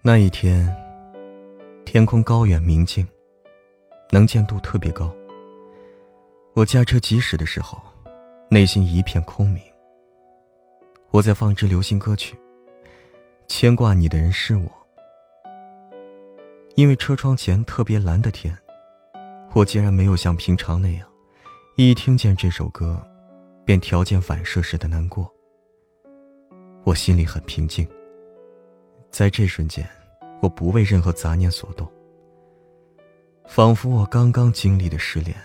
那一天，天空高远明净，能见度特别高。我驾车疾驶的时候，内心一片空明。我在放一支流行歌曲，牵挂你的人是我。因为车窗前特别蓝的天，我竟然没有像平常那样，一听见这首歌，便条件反射似的难过。我心里很平静。在这瞬间，我不为任何杂念所动，仿佛我刚刚经历的失恋，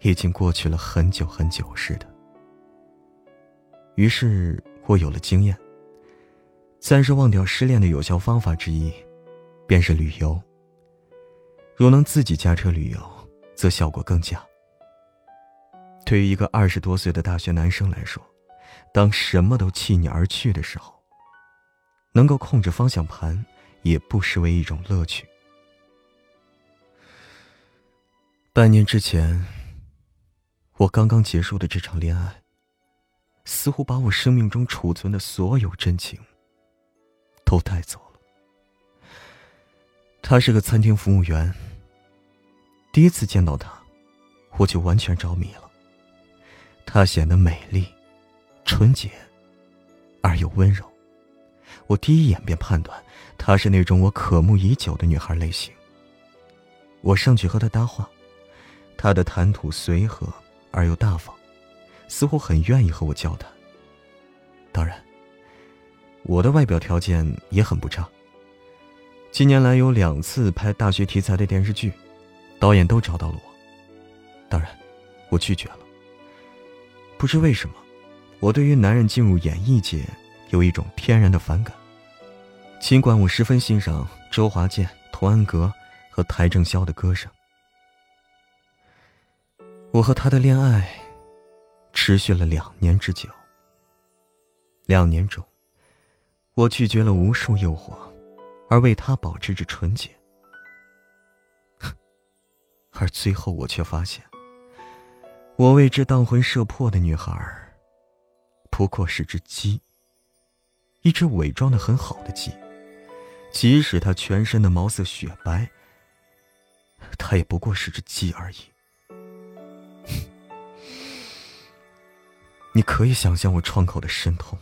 已经过去了很久很久似的。于是我有了经验。暂时忘掉失恋的有效方法之一，便是旅游。若能自己驾车旅游，则效果更佳。对于一个二十多岁的大学男生来说，当什么都弃你而去的时候，能够控制方向盘，也不失为一种乐趣。半年之前，我刚刚结束的这场恋爱，似乎把我生命中储存的所有真情都带走了。他是个餐厅服务员。第一次见到他，我就完全着迷了。她显得美丽、纯洁而又温柔。我第一眼便判断，她是那种我渴慕已久的女孩类型。我上去和她搭话，她的谈吐随和而又大方，似乎很愿意和我交谈。当然，我的外表条件也很不差。近年来有两次拍大学题材的电视剧，导演都找到了我。当然，我拒绝了。不知为什么，我对于男人进入演艺界。有一种天然的反感。尽管我十分欣赏周华健、童安格和邰正宵的歌声，我和他的恋爱持续了两年之久。两年中，我拒绝了无数诱惑，而为他保持着纯洁。而最后，我却发现，我为之荡魂摄魄的女孩，不过是只鸡。一只伪装的很好的鸡，即使它全身的毛色雪白，它也不过是只鸡而已。你可以想象我创口的深痛。